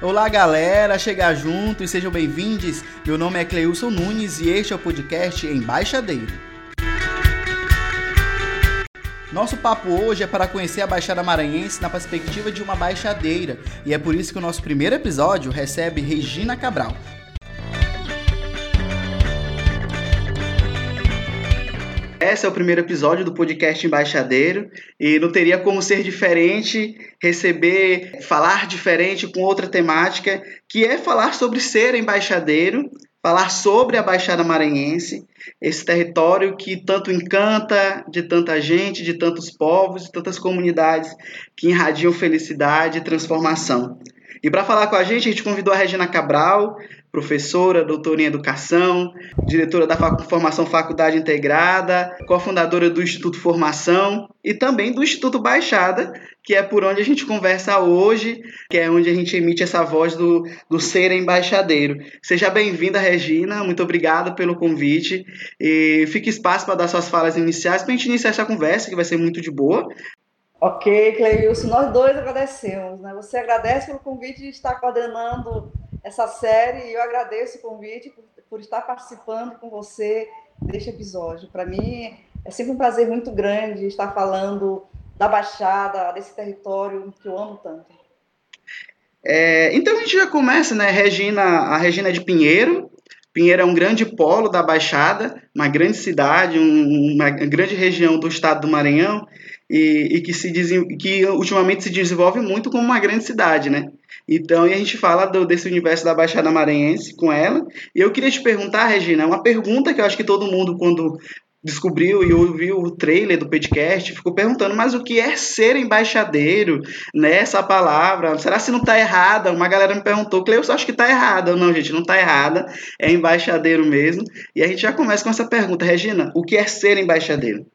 Olá, galera, chegar junto e sejam bem-vindos. Meu nome é Cleilson Nunes e este é o podcast Embaixadeiro. Nosso papo hoje é para conhecer a Baixada Maranhense na perspectiva de uma baixadeira, e é por isso que o nosso primeiro episódio recebe Regina Cabral, Esse é o primeiro episódio do podcast Embaixadeiro e não teria como ser diferente, receber, falar diferente com outra temática, que é falar sobre ser embaixadeiro, falar sobre a Baixada Maranhense, esse território que tanto encanta de tanta gente, de tantos povos, de tantas comunidades que irradiam felicidade e transformação. E para falar com a gente, a gente convidou a Regina Cabral, professora, doutora em educação, diretora da Formação Faculdade Integrada, cofundadora do Instituto Formação e também do Instituto Baixada, que é por onde a gente conversa hoje, que é onde a gente emite essa voz do, do ser embaixadeiro. Seja bem-vinda, Regina, muito obrigado pelo convite e fique espaço para dar suas falas iniciais para a gente iniciar essa conversa, que vai ser muito de boa. Ok, Cleilson, nós dois agradecemos. Né? Você agradece pelo convite de estar coordenando essa série e eu agradeço o convite por, por estar participando com você deste episódio. Para mim é sempre um prazer muito grande estar falando da Baixada, desse território que eu amo tanto. É, então a gente já começa, né? Regina, a Regina é de Pinheiro. Pinheiro é um grande polo da Baixada, uma grande cidade, um, uma grande região do estado do Maranhão e, e que, se que ultimamente se desenvolve muito como uma grande cidade, né? Então, a gente fala do, desse universo da Baixada Maranhense com ela. E eu queria te perguntar, Regina, uma pergunta que eu acho que todo mundo, quando descobriu e ouviu o trailer do podcast, ficou perguntando, mas o que é ser embaixadeiro, né? Essa palavra, será se não está errada? Uma galera me perguntou, Cleus, acho que está errada. Não, gente, não está errada, é embaixadeiro mesmo. E a gente já começa com essa pergunta, Regina, o que é ser embaixadeiro?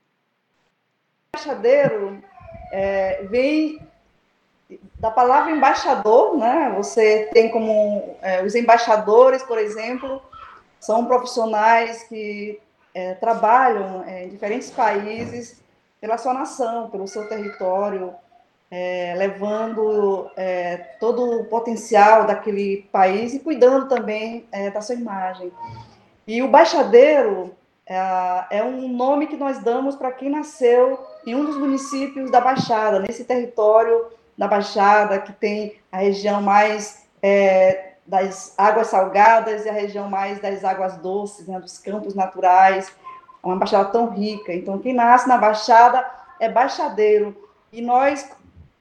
Embaixadeiro é, vem da palavra embaixador, né? Você tem como é, os embaixadores, por exemplo, são profissionais que é, trabalham é, em diferentes países pela sua nação, pelo seu território, é, levando é, todo o potencial daquele país e cuidando também da sua imagem. E o baixadeiro é um nome que nós damos para quem nasceu em um dos municípios da Baixada, nesse território da Baixada, que tem a região mais é, das águas salgadas e a região mais das águas doces, né, dos campos naturais, é uma Baixada tão rica. Então, quem nasce na Baixada é baixadeiro. E nós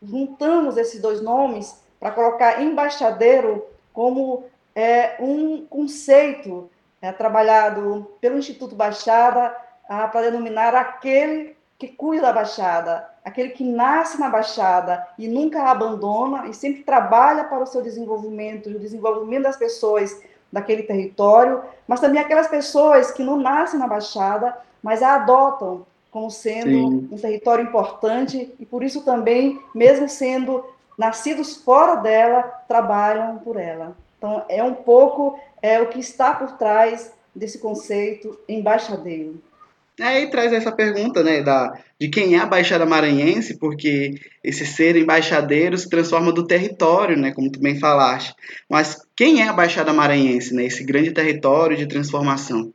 juntamos esses dois nomes para colocar embaixadeiro como é, um conceito é, trabalhado pelo Instituto Baixada para denominar aquele que cuida da Baixada, aquele que nasce na Baixada e nunca a abandona e sempre trabalha para o seu desenvolvimento, o desenvolvimento das pessoas daquele território, mas também aquelas pessoas que não nascem na Baixada, mas a adotam como sendo Sim. um território importante e por isso também, mesmo sendo nascidos fora dela, trabalham por ela. Então, é um pouco é, o que está por trás desse conceito embaixadeiro. Aí traz essa pergunta, né, da, de quem é a Baixada Maranhense, porque esse ser embaixadeiro se transforma do território, né, como tu bem falaste. Mas quem é a Baixada Maranhense, né, esse grande território de transformação?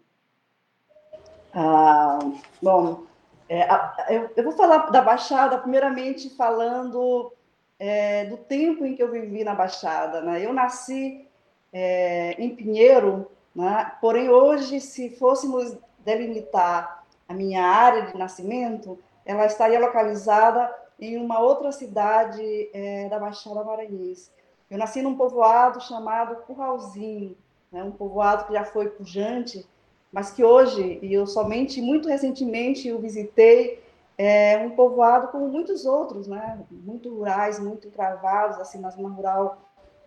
Ah, bom, é, eu, eu, vou falar da Baixada, primeiramente falando é, do tempo em que eu vivi na Baixada. Né? Eu nasci é, em Pinheiro, né? porém hoje, se fôssemos delimitar a minha área de nascimento, ela estaria localizada em uma outra cidade é, da Baixada Maranhense. Eu nasci num povoado chamado Curralzinho, né, um povoado que já foi pujante, mas que hoje, e eu somente muito recentemente o visitei, é um povoado como muitos outros, né, muito rurais, muito encravados, assim, na zona rural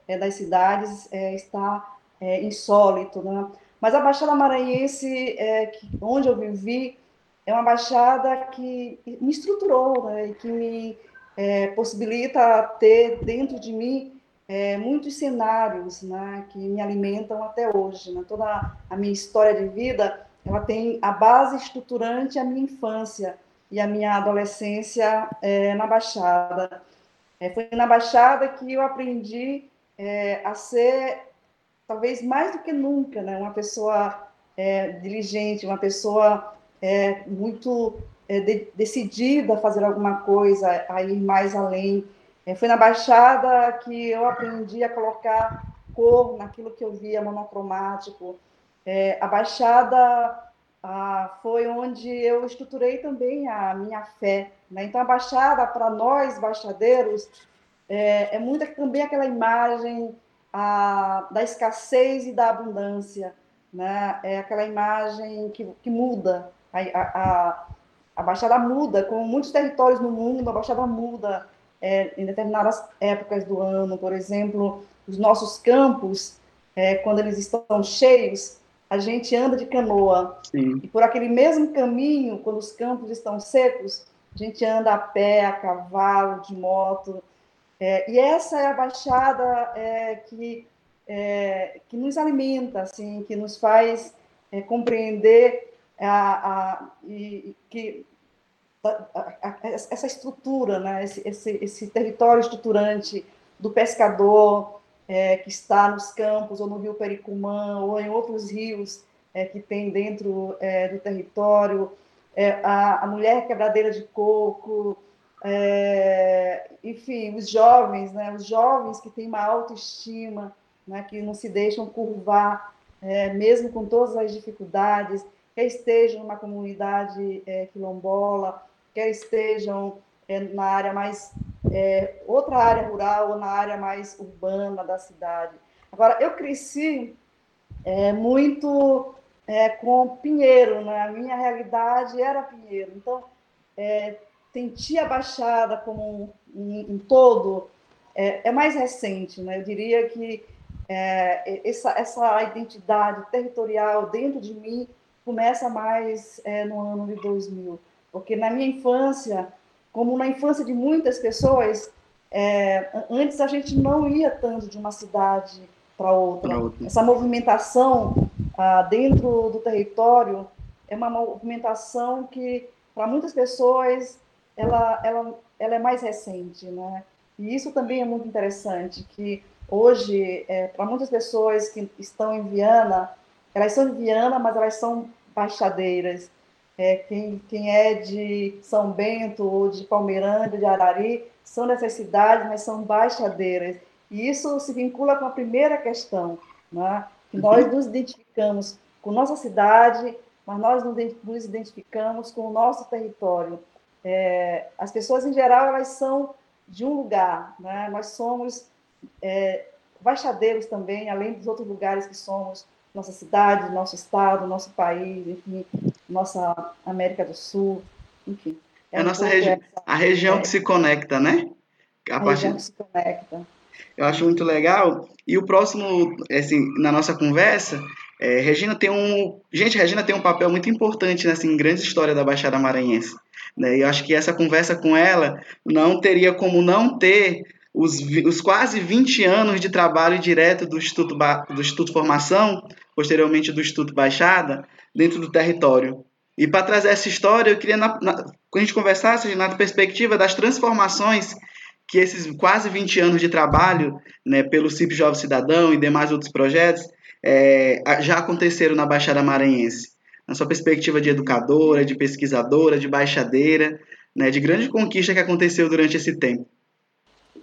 é, das cidades, é, está é, insólito. Né? Mas a Baixada Maranhense, é, que, onde eu vivi, é uma baixada que me estruturou né, e que me é, possibilita ter dentro de mim é, muitos cenários né, que me alimentam até hoje. Né? Toda a minha história de vida ela tem a base estruturante a minha infância e a minha adolescência é, na Baixada. É, foi na Baixada que eu aprendi é, a ser, talvez mais do que nunca, né, uma pessoa é, diligente, uma pessoa é, muito é, de, decidida a fazer alguma coisa, a ir mais além. É, foi na Baixada que eu aprendi a colocar cor naquilo que eu via monocromático. É, a Baixada foi onde eu estruturei também a minha fé. Né? Então, a Baixada, para nós, baixadeiros, é, é muito também aquela imagem a, da escassez e da abundância. Né? É aquela imagem que, que muda. A, a, a Baixada muda, como muitos territórios no mundo, a Baixada muda é, em determinadas épocas do ano. Por exemplo, os nossos campos, é, quando eles estão cheios, a gente anda de canoa. Sim. E por aquele mesmo caminho, quando os campos estão secos, a gente anda a pé, a cavalo, de moto. É, e essa é a baixada é, que, é, que nos alimenta, assim, que nos faz é, compreender a, a, e, que a, essa estrutura, né? esse, esse, esse território estruturante do pescador, é, que está nos campos, ou no rio Pericumã, ou em outros rios é, que tem dentro é, do território, é, a, mulher quebradeira de coco, é, enfim, os jovens, né, os jovens que têm uma autoestima, né, que não se deixam curvar, é, mesmo com todas as dificuldades, quer estejam numa comunidade quilombola, quer estejam na área mais é, outra área rural ou na área mais urbana da cidade. Agora, eu cresci é, muito é, com Pinheiro, né? a minha realidade era Pinheiro. Então, é, sentir a Baixada como um, um, todo é, é, mais recente. Né? Eu diria que é, essa, essa identidade territorial dentro de mim começa mais é, no ano de 2000. Porque na minha infância, como na infância de muitas pessoas, é, antes a gente não ia tanto de uma cidade para outra. outra. Essa movimentação ah, dentro do território é uma movimentação que, para muitas pessoas, ela, ela, ela é mais recente, né? E isso também é muito interessante, que hoje, é, para muitas pessoas que estão em Viana, elas são de Viana, mas elas são baixadeiras é, quem, quem é de São Bento ou de Palmeirândia, de Arari, são dessas cidades, mas são baixadeiras. E isso se vincula com a primeira questão, né? que uhum. nós nos identificamos com nossa cidade, mas nós nos identificamos com o nosso território. É, as pessoas, em geral, elas são de um lugar, né? nós somos é, baixadeiros também, além dos outros lugares que somos, nossa cidade, nosso estado, nosso país, enfim, nossa América do Sul, enfim. É, é a nossa região, a região é. que se conecta, né? A, a região que se conecta. Eu acho muito legal. E o próximo, assim, na nossa conversa, é, Regina tem um. Gente, Regina tem um papel muito importante nessa assim, grande história da Baixada Maranhense. Né? E eu acho que essa conversa com ela não teria como não ter os, os quase 20 anos de trabalho direto do Instituto, do Instituto Formação, posteriormente do Instituto Baixada, dentro do território. E para trazer essa história, eu queria que a gente conversasse na perspectiva das transformações que esses quase 20 anos de trabalho né, pelo CIP Jovem Cidadão e demais outros projetos é, já aconteceram na Baixada Maranhense. Na sua perspectiva de educadora, de pesquisadora, de baixadeira, né, de grande conquista que aconteceu durante esse tempo.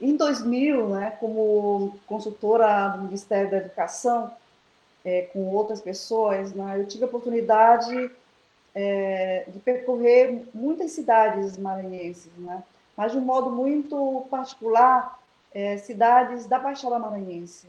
Em 2000, né, como consultora do Ministério da Educação, é, com outras pessoas, né, eu tive a oportunidade é, de percorrer muitas cidades maranhenses, né, mas de um modo muito particular, é, cidades da Baixada Maranhense.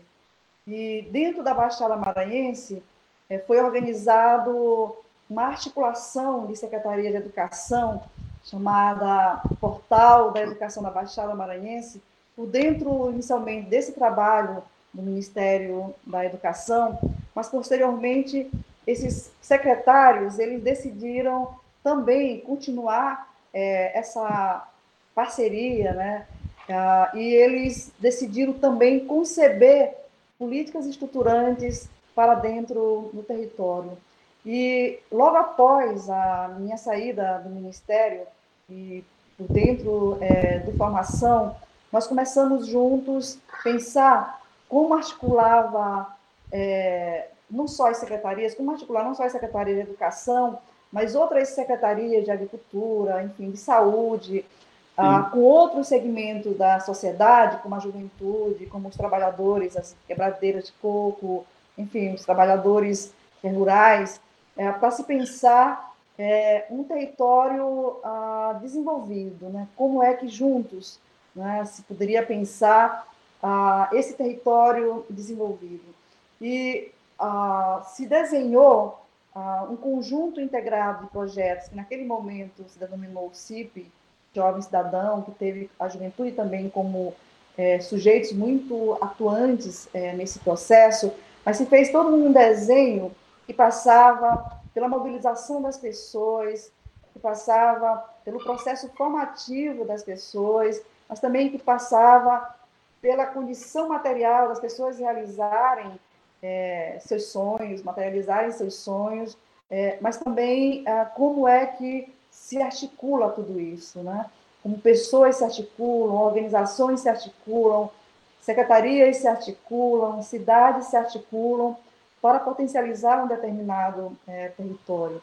E dentro da Baixada Maranhense é, foi organizado uma articulação de Secretaria de Educação chamada Portal da Educação da Baixada Maranhense, por dentro, inicialmente, desse trabalho do Ministério da Educação, mas posteriormente esses secretários eles decidiram também continuar é, essa parceria, né? Ah, e eles decidiram também conceber políticas estruturantes para dentro do território. E logo após a minha saída do Ministério e dentro é, do formação nós começamos juntos pensar como articulava é, não só as secretarias, como articular não só a Secretaria de Educação, mas outras secretarias de Agricultura, enfim, de Saúde, ah, com outros segmentos da sociedade, como a juventude, como os trabalhadores, as quebradeiras de coco, enfim, os trabalhadores rurais, é, para se pensar é, um território ah, desenvolvido, né? como é que juntos né, se poderia pensar ah, esse território desenvolvido. E ah, se desenhou ah, um conjunto integrado de projetos que naquele momento se denominou CIP, Jovem Cidadão, que teve a juventude também como é, sujeitos muito atuantes é, nesse processo, mas se fez todo um desenho que passava pela mobilização das pessoas, que passava pelo processo formativo das pessoas, mas também que passava pela condição material das pessoas realizarem é, seus sonhos, materializarem seus sonhos, é, mas também é, como é que se articula tudo isso, né? Como pessoas se articulam, organizações se articulam, secretarias se articulam, cidades se articulam para potencializar um determinado é, território.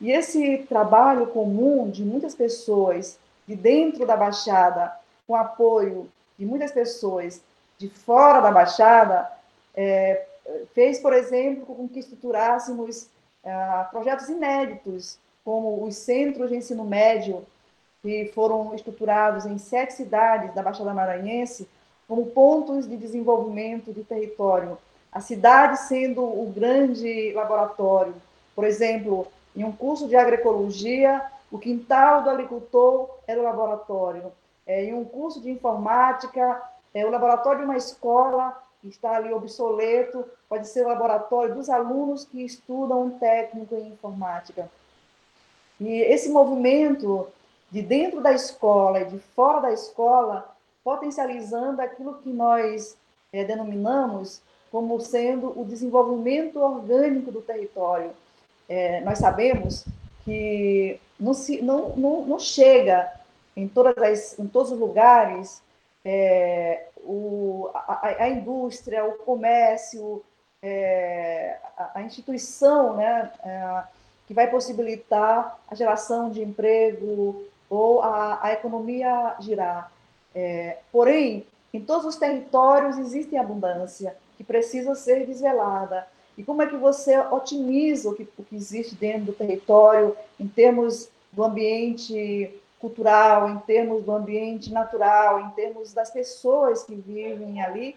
E esse trabalho comum de muitas pessoas de dentro da Baixada, com apoio de muitas pessoas de fora da Baixada, é, fez, por exemplo, com que estruturássemos ah, projetos inéditos, como os centros de ensino médio, que foram estruturados em sete cidades da Baixada Maranhense, como pontos de desenvolvimento de território. A cidade sendo o grande laboratório. Por exemplo, em um curso de agroecologia, o quintal do agricultor era o laboratório. É, em um curso de informática, é, o laboratório de uma escola está ali obsoleto, pode ser o laboratório dos alunos que estudam um técnico em informática. E esse movimento de dentro da escola e de fora da escola, potencializando aquilo que nós é, denominamos como sendo o desenvolvimento orgânico do território. É, nós sabemos que não, se, não, não, não chega em, todas as, em todos os lugares é, o, a, a, indústria, o comércio, é, a, a, instituição né, é, que vai possibilitar a geração de emprego ou a, a economia girar. É, porém, em todos os territórios existe abundância que precisa ser desvelada. E como é que você otimiza o que, o que existe dentro do território em termos do ambiente cultural, em termos do ambiente natural, em termos das pessoas que vivem ali.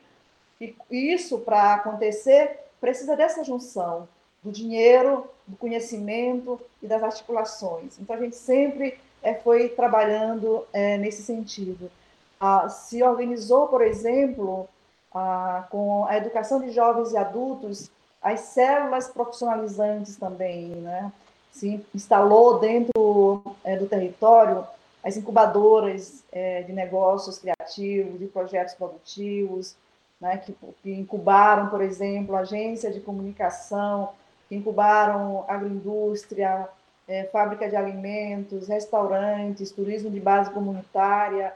E isso, para acontecer, precisa dessa junção do dinheiro, do conhecimento e das articulações. Então, a gente sempre é, foi trabalhando é, nesse sentido. Ah, se organizou, por exemplo, ah, com a educação de jovens e adultos, as células profissionalizantes também, né? se instalou dentro é, do território as incubadoras é, de negócios criativos, de projetos produtivos, né, que, que, incubaram, por exemplo, agência de comunicação, que incubaram agroindústria, é, fábrica de alimentos, restaurantes, turismo de base comunitária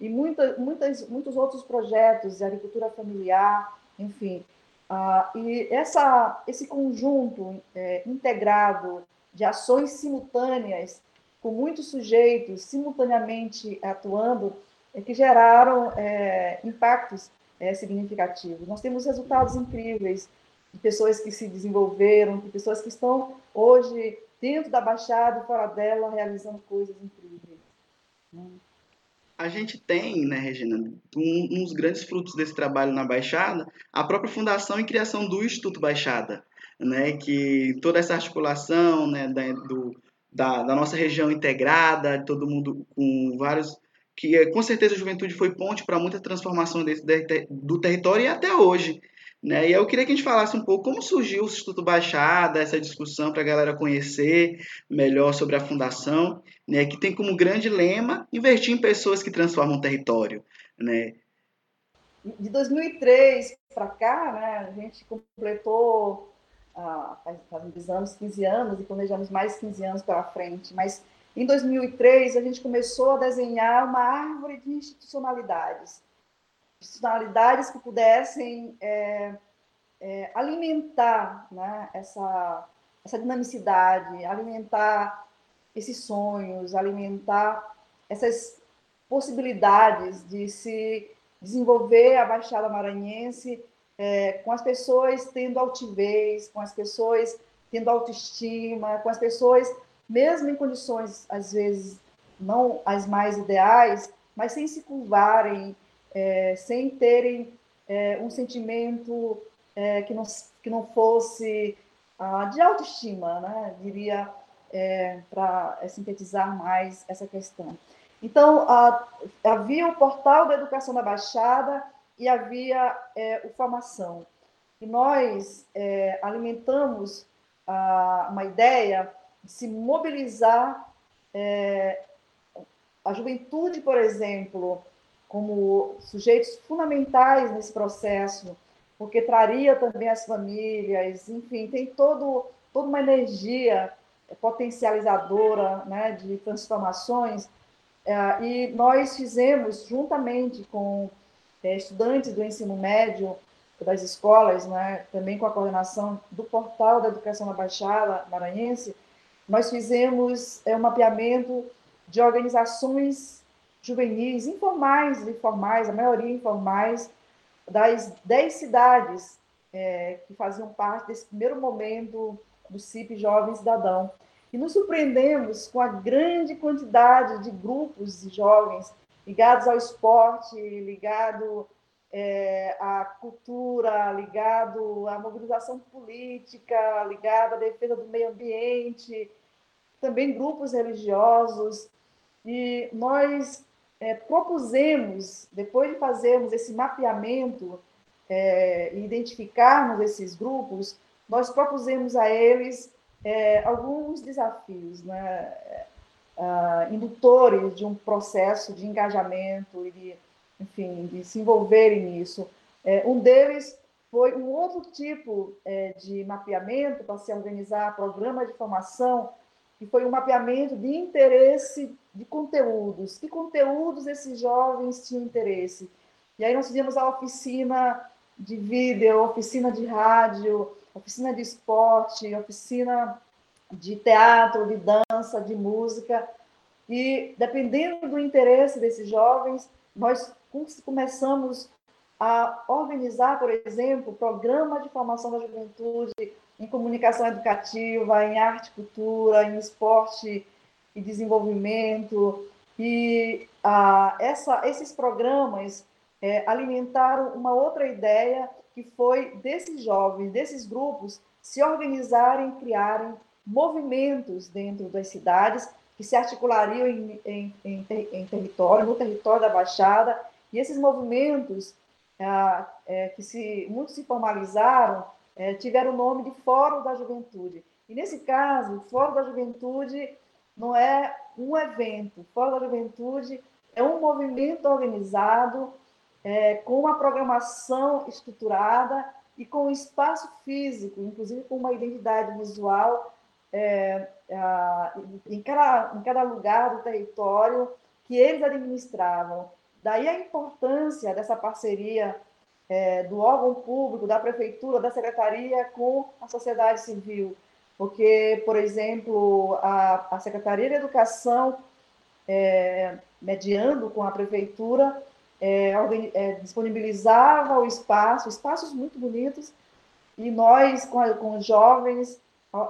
e muita, muitas, muitos outros projetos de agricultura familiar, enfim. Ah, e essa, esse conjunto é, integrado de ações simultâneas com muitos sujeitos simultaneamente atuando, é, que geraram é, impactos é, significativos. Nós temos resultados incríveis de pessoas que se desenvolveram, de pessoas que estão hoje dentro da Baixada e fora dela realizando coisas incríveis. Né? A gente tem, né, Regina, um, dos grandes frutos desse trabalho na Baixada, a própria fundação e criação do Instituto Baixada, né, que toda essa articulação né, da, do, da, da nossa região integrada, todo mundo com vários que eh, com certeza a juventude foi ponte para muita transformação desse, do território e até hoje. Né? E eu queria que a gente falasse um pouco como surgiu o Instituto Baixada, essa discussão para a galera conhecer melhor sobre a fundação, né? que tem como grande lema investir em pessoas que transformam o território. Né? De 2003 para cá, né, a gente completou ah, faz, anos, 15 anos, e planejamos mais 15 anos pela frente, mas em 2003 a gente começou a desenhar uma árvore de institucionalidades. institucionalidades que pudessem é, é, alimentar né, essa, essa dinamicidade, alimentar esses sonhos, alimentar essas possibilidades de se desenvolver a Baixada Maranhense é, com as pessoas tendo altivez, com as pessoas tendo autoestima, com as pessoas, mesmo em condições, às vezes, não as mais ideais, mas sem se curvarem, é, sem terem é, um sentimento é, que, não, que não fosse ah, de autoestima, né? diria, é, para é, sintetizar mais essa questão. Então, a, havia o portal da educação da Baixada e havia é, o Formação. E nós é, alimentamos a, uma ideia de se mobilizar é, a juventude, por exemplo, como sujeitos fundamentais nesse processo, porque traria também as famílias, enfim, tem todo, toda uma energia potencializadora né, de transformações. É, e nós fizemos, juntamente com estudantes do ensino médio das escolas, né, também com a coordenação do portal da educação na Baixada Maranhense, nós fizemos é, um mapeamento de organizações juvenis, informais e formais, a maioria informais, das dez cidades é, que faziam parte desse primeiro momento do CIP Jovem Cidadão. E nos surpreendemos com a grande quantidade de grupos de jovens ligados ao esporte, ligado é, à cultura, ligado à mobilização política, ligado à defesa do meio ambiente, também grupos religiosos. E nós é, propusemos, depois de fazermos esse mapeamento é, e identificarmos esses grupos, nós propusemos a eles é, alguns desafios, né? Uh, indutores de um processo de engajamento e de, enfim, de se envolverem nisso. É, um deles foi um outro tipo é, de mapeamento para se organizar programa de formação que foi um mapeamento de interesse de conteúdos. Que conteúdos esses jovens tinham interesse? E aí nós fizemos a oficina de vídeo, oficina de rádio, oficina de esporte, oficina de teatro, de dança, de música. E dependendo do interesse desses jovens, nós começamos a organizar, por exemplo, programa de formação da juventude em comunicação educativa, em arte e cultura, em esporte e desenvolvimento. E ah, essa, esses programas é, alimentaram uma outra ideia que foi desses jovens, desses grupos, se organizarem, criarem movimentos dentro das cidades que se articulariam em, em, em, em território, no território da Baixada, e esses movimentos ah, é, que se, muitos se formalizaram é, tiveram o nome de Fórum da Juventude. E nesse caso, o Fórum da Juventude não é um evento, o Fórum da Juventude é um movimento organizado é, com uma programação estruturada e com um espaço físico, inclusive com uma identidade visual é, a, em, cada, em cada lugar do território que eles administravam. Daí a importância dessa parceria é, do órgão público, da prefeitura, da secretaria com a sociedade civil. Porque, por exemplo, a, a Secretaria de Educação, é, mediando com a prefeitura, é, é, disponibilizava o espaço, espaços muito bonitos, e nós, com, a, com os jovens,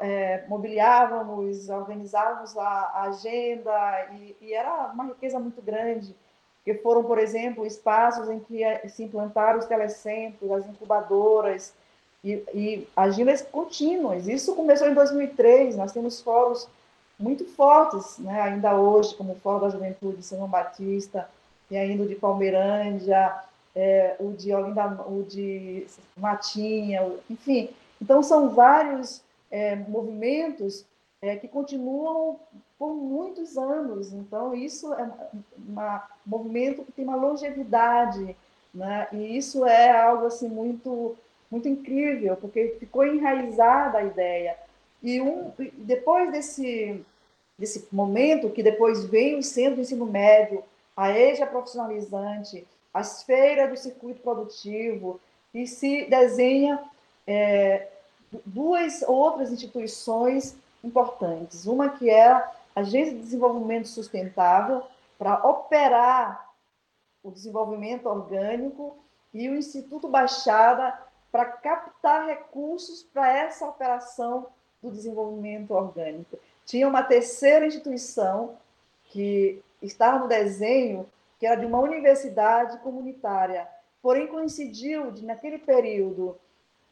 é, mobiliávamos, organizávamos a, agenda, e, e, era uma riqueza muito grande que foram, por exemplo, espaços em que eh, se implantaram os telecentros, as incubadoras e, e agendas contínuas. Isso começou em 2003, nós temos fóruns muito fortes, né, ainda hoje, como o Fórum da Juventude de São Batista, e ainda o de Palmeirândia, é, o de Olinda, o de Matinha, enfim. Então, são vários é, movimentos é, que continuam por muitos anos. Então, isso é um movimento que tem uma longevidade, né? e isso é algo assim muito, muito incrível, porque ficou enraizada a ideia. E um, depois desse, desse momento, que depois vem o centro de ensino médio, a EJA profissionalizante as feiras do circuito produtivo e se desenha é, duas outras instituições importantes. Uma que é a Agência de Desenvolvimento Sustentável, para operar o desenvolvimento orgânico, e o Instituto Baixada, para captar recursos para essa operação do desenvolvimento orgânico. Tinha uma terceira instituição que estava no desenho, que era de uma universidade comunitária, porém coincidiu de, naquele período,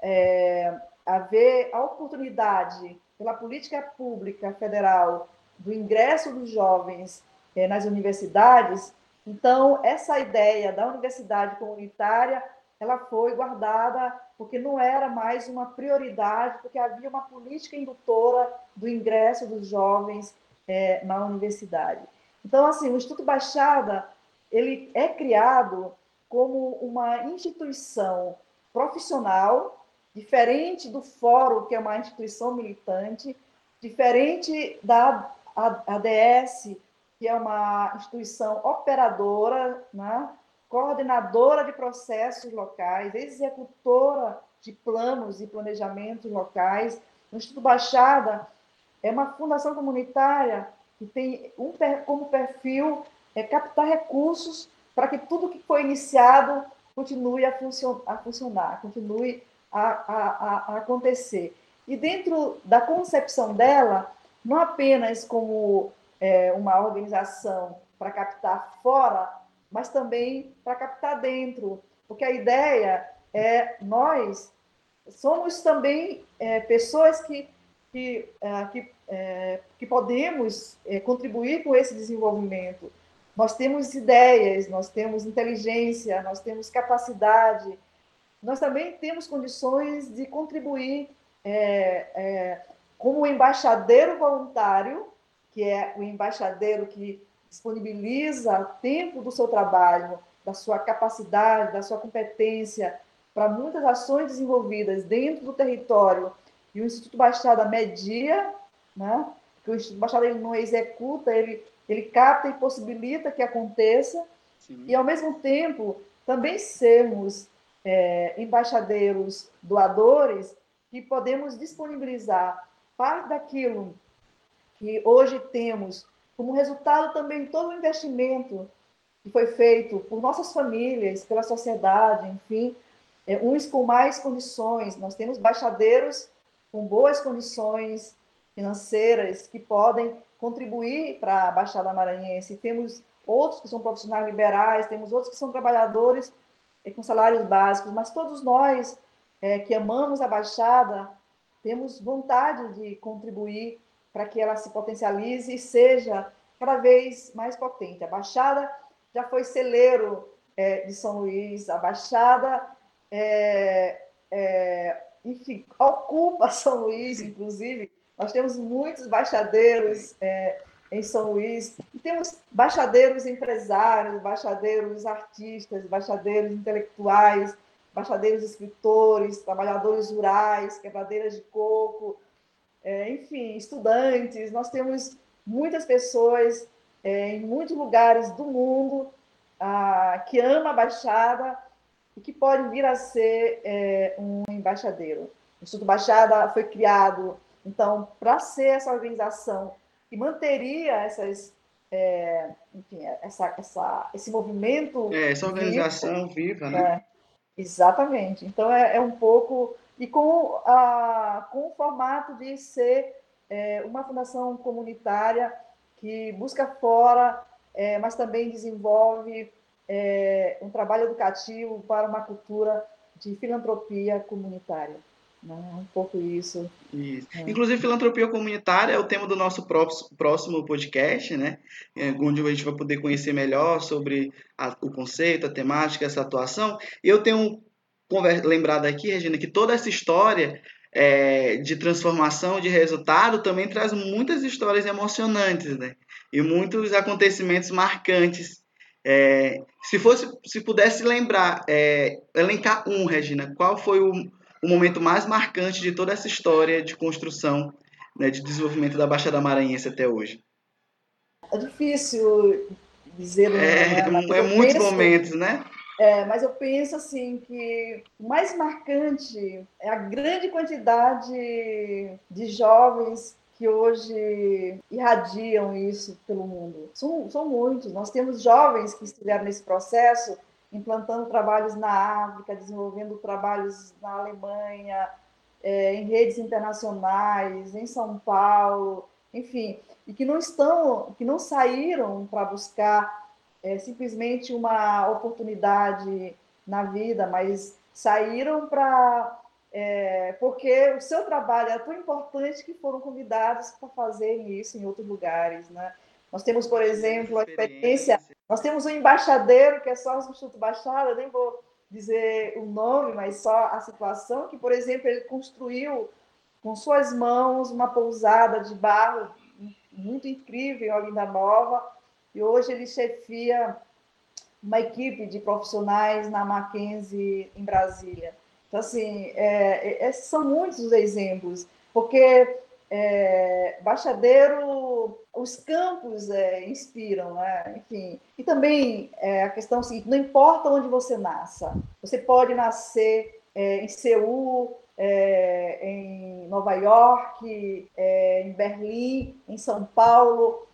é, haver a oportunidade pela política pública federal do ingresso dos jovens eh, nas universidades, então essa ideia da universidade comunitária ela foi guardada porque não era mais uma prioridade, porque havia uma política indutora do ingresso dos jovens eh, na universidade. Então, assim, o Instituto Baixada ele é criado como uma instituição profissional diferente do fórum, que é uma instituição militante, diferente da ADS, que é uma instituição operadora, né? coordenadora de processos locais, executora de planos e planejamentos locais. O Instituto Baixada é uma fundação comunitária que tem um, como perfil é captar recursos para que tudo que foi iniciado continue a, funcion, a funcionar, continue a, a, a acontecer. E dentro da concepção dela, não apenas como é, uma organização para captar fora, mas também para captar dentro, porque a ideia é nós somos também é, pessoas que que, é, que, é, que podemos é, contribuir com esse desenvolvimento. Nós temos ideias, nós temos inteligência, nós temos capacidade, nós também temos condições de contribuir é, é, como embaixadeiro voluntário, que é o embaixadeiro que disponibiliza tempo do seu trabalho, da sua capacidade, da sua competência para muitas ações desenvolvidas dentro do território e o Instituto Baixada media, né? que o Instituto Baixada ele não executa, ele, ele capta e possibilita que aconteça, Sim. e ao mesmo tempo também sermos é, embaixadeiros doadores que podemos disponibilizar parte daquilo que hoje temos como resultado também todo o investimento que foi feito por nossas famílias, pela sociedade, enfim, é, uns com mais condições. Nós temos baixadeiros com boas condições financeiras que podem contribuir para a Baixada Maranhense. Temos outros que são profissionais liberais, temos outros que são trabalhadores com salários básicos, mas todos nós é, que amamos a Baixada temos vontade de contribuir para que ela se potencialize e seja cada vez mais potente. A Baixada já foi celeiro é, de São Luís, a Baixada, é, é, enfim, ocupa São Luís, inclusive. Nós temos muitos baixadeiros é, em São Luís. E temos baixadeiros empresários, baixadeiros artistas, baixadeiros intelectuais, baixadeiros escritores, trabalhadores rurais, quebradeiras de coco, é, enfim, estudantes. Nós temos muitas pessoas é, em muitos lugares do mundo ah, que ama a Baixada e que podem vir a ser é, um embaixadeiro. O Instituto Baixada foi criado, então, para ser essa organização que manteria essas, é, enfim, essa, essa, esse movimento. É, essa organização viva, viva né? É, exatamente. Então é, é, um pouco. E com, a, com o formato de ser é, uma fundação comunitária que busca fora, mas também desenvolve um trabalho educativo para uma cultura de filantropia comunitária. Né? Um pouco isso. isso. É. Inclusive, filantropia comunitária é o tema do nosso próximo podcast, né? É, onde a gente vai poder conhecer melhor sobre a, o conceito, a temática, essa atuação. E eu tenho lembrado aqui, Regina, que toda essa história é, de transformação, de resultado, também traz muitas histórias emocionantes, né? E muitos acontecimentos marcantes. É, se fosse, se pudesse lembrar, é, elencar um, Regina, qual foi o, o momento mais marcante de toda essa história de construção, né, de desenvolvimento da Baixada Maranhense até hoje? É difícil dizer. É, né, é muitos momentos, né? É, mas eu penso assim que o mais marcante é a grande quantidade de jovens que hoje irradiam isso pelo mundo. São, são muitos. Nós temos jovens que estiveram nesse processo, implantando trabalhos na África, desenvolvendo trabalhos na Alemanha, é, em redes internacionais, em São Paulo, enfim, e que não estão, que não saíram para buscar é, simplesmente uma oportunidade na vida, mas saíram para é, porque o seu trabalho é tão importante que foram convidados para fazer isso em outros lugares, né? Nós temos, por exemplo, a experiência, nós temos um embaixadeiro que é só o Instituto Baixada, nem vou dizer o nome, mas só a situação, que, por exemplo, ele construiu com suas mãos uma pousada de barro muito incrível em Olinda Nova, e hoje ele chefia uma equipe de profissionais na Mackenzie, em Brasília. Então, assim, é, é, são muitos os exemplos, porque é, Baixadeiro, os campos é, inspiram, né? enfim. E também é, a questão seguinte, não importa onde você nasça, você pode nascer é, em Seul, é, em Nova York, é, em Berlim, em São Paulo,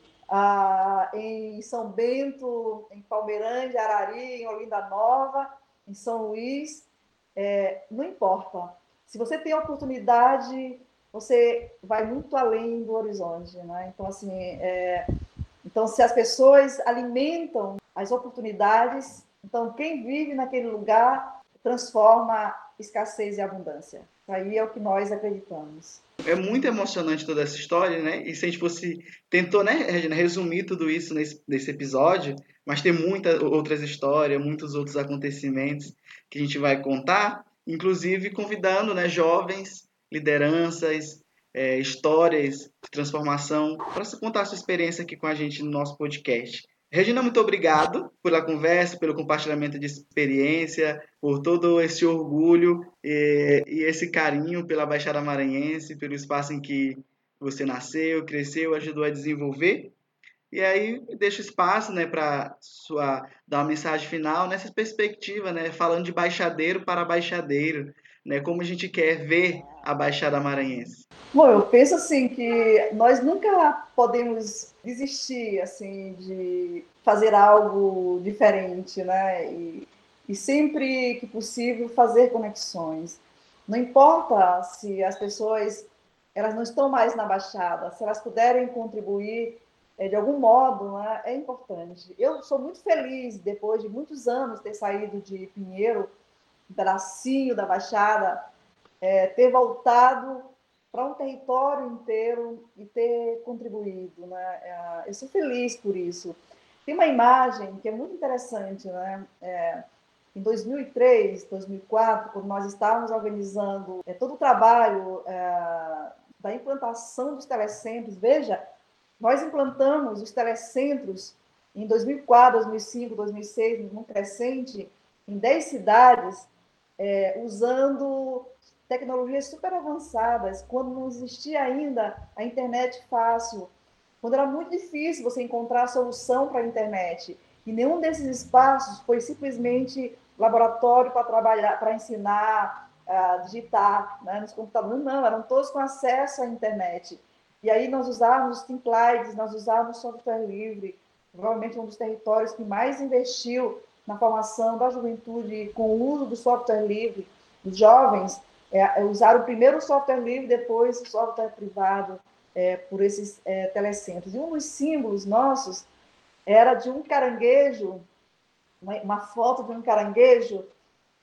em São Bento, em Palmeirândia, Arari, em Olinda Nova, em São Luís, não importa. Se você tem a oportunidade você vai muito além do horizonte, né? Então, assim, é... então se as pessoas alimentam as oportunidades, então quem vive naquele lugar transforma escassez e abundância. Aí é o que nós acreditamos. É muito emocionante toda essa história, né? E se a gente fosse tentou, né, Regina, resumir tudo isso nesse, nesse episódio, mas tem muitas outras histórias, muitos outros acontecimentos que a gente vai contar, inclusive convidando, né, jovens lideranças, é, histórias de transformação, para você contar a sua experiência aqui com a gente no nosso podcast. Regina, muito obrigado pela conversa, pelo compartilhamento de experiência, por todo esse orgulho e, e esse carinho pela Baixada Maranhense, pelo espaço em que você nasceu, cresceu, ajudou a desenvolver. E aí deixo espaço, né, para sua dar uma mensagem final nessa perspectiva, né, falando de baixadeiro para baixadeiro, né? Como a gente quer ver a Baixada Maranhense? Bom, eu penso assim que nós nunca podemos desistir assim de fazer algo diferente, né? E, e sempre que possível fazer conexões. Não importa se as pessoas elas não estão mais na Baixada, se elas puderem contribuir é, de algum modo, né, é importante. Eu sou muito feliz, depois de muitos anos ter saído de Pinheiro, pedacinho da Baixada, é, ter voltado para um território inteiro e ter contribuído. Né? É, eu sou feliz por isso. Tem uma imagem que é muito interessante. Né? É, em 2003, 2004, quando nós estávamos organizando é, todo o trabalho é, da implantação dos telecentros, veja, nós implantamos os telecentros em 2004, 2005, 2006, num crescente, em 10 cidades, é, usando tecnologias super avançadas, quando não existia ainda a internet fácil, quando era muito difícil você encontrar a solução para a internet. E nenhum desses espaços foi simplesmente laboratório para trabalhar, para ensinar a digitar né, nos computadores. Não, eram todos com acesso à internet. E aí nós usávamos Templates, nós usávamos software livre, provavelmente um dos territórios que mais investiu na formação da juventude com o uso do software livre, dos jovens é, é primeiro o software livre, depois o software privado é, por esses é, telecentros. E um dos símbolos nossos era de um caranguejo, uma, uma foto de um caranguejo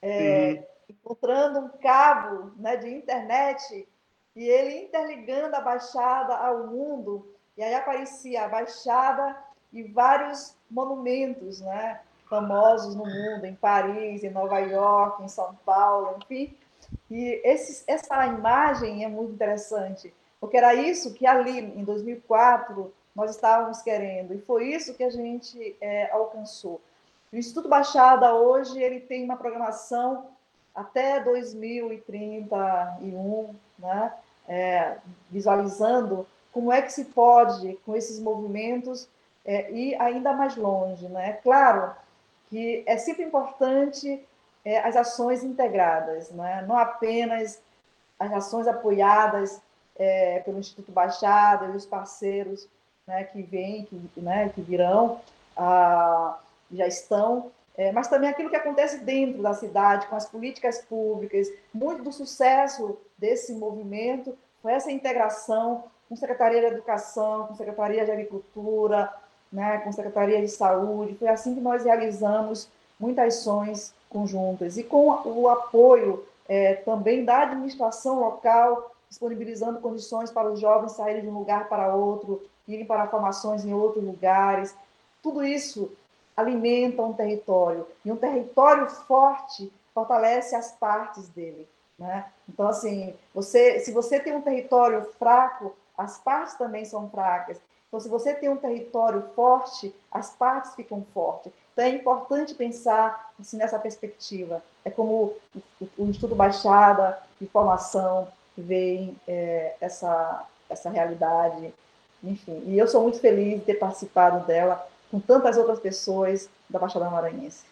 é, encontrando um cabo né, de internet e ele interligando a Baixada ao mundo. E aí aparecia a Baixada e vários monumentos, né? famosos no mundo, em Paris, em Nova York, em São Paulo, enfim. E esse, essa imagem é muito interessante, porque era isso que ali, em 2004, nós estávamos querendo, e foi isso que a gente é, alcançou. O Instituto Baixada, hoje, ele tem uma programação até 2031, né? É, visualizando como é que se pode, com esses movimentos, é, ir ainda mais longe. Né? Claro, que é sempre importante é, as ações integradas, né? não apenas as ações apoiadas é, pelo Instituto Baixada e os parceiros né, que vêm, que, né, que virão, ah, já estão, é, mas também aquilo que acontece dentro da cidade, com as políticas públicas. Muito do sucesso desse movimento foi essa integração com Secretaria de Educação, com Secretaria de Agricultura, né, com Secretaria de Saúde. Foi assim que nós realizamos muitas ações conjuntas. E com o apoio é, também da administração local, disponibilizando condições para os jovens saírem de um lugar para outro, irem para formações em outros lugares. Tudo isso alimenta um território. E um território forte fortalece as partes dele. Né? Então, assim, você, se você tem um território fraco, as partes também são fracas. Então, se você tem um território forte, as partes ficam fortes. Então, é importante pensar assim, nessa perspectiva. É como o, Instituto Baixada de Formação vê é, essa, essa realidade. Enfim, e eu sou muito feliz de ter participado dela com tantas outras pessoas da Baixada Maranhense.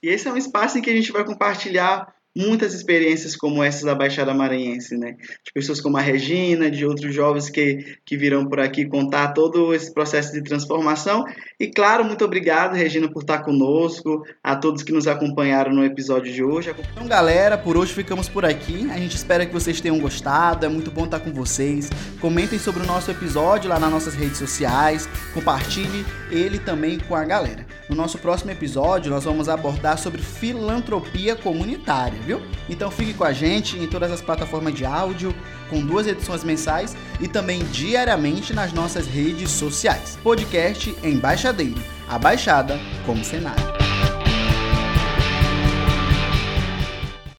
E esse é um espaço em que a gente vai compartilhar muitas experiências como essas da Baixada Maranhense, né? De pessoas como a Regina, de outros jovens que, que virão por aqui contar todo esse processo de transformação. E claro, muito obrigado, Regina, por estar conosco, a todos que nos acompanharam no episódio de hoje. Então, galera, por hoje ficamos por aqui. A gente espera que vocês tenham gostado. É muito bom estar com vocês. Comentem sobre o nosso episódio lá nas nossas redes sociais. Compartilhe ele também com a galera. No nosso próximo episódio, nós vamos abordar sobre filantropia comunitária viu? Então fique com a gente em todas as plataformas de áudio, com duas edições mensais e também diariamente nas nossas redes sociais. Podcast Embaixadeiro, a Baixada como cenário.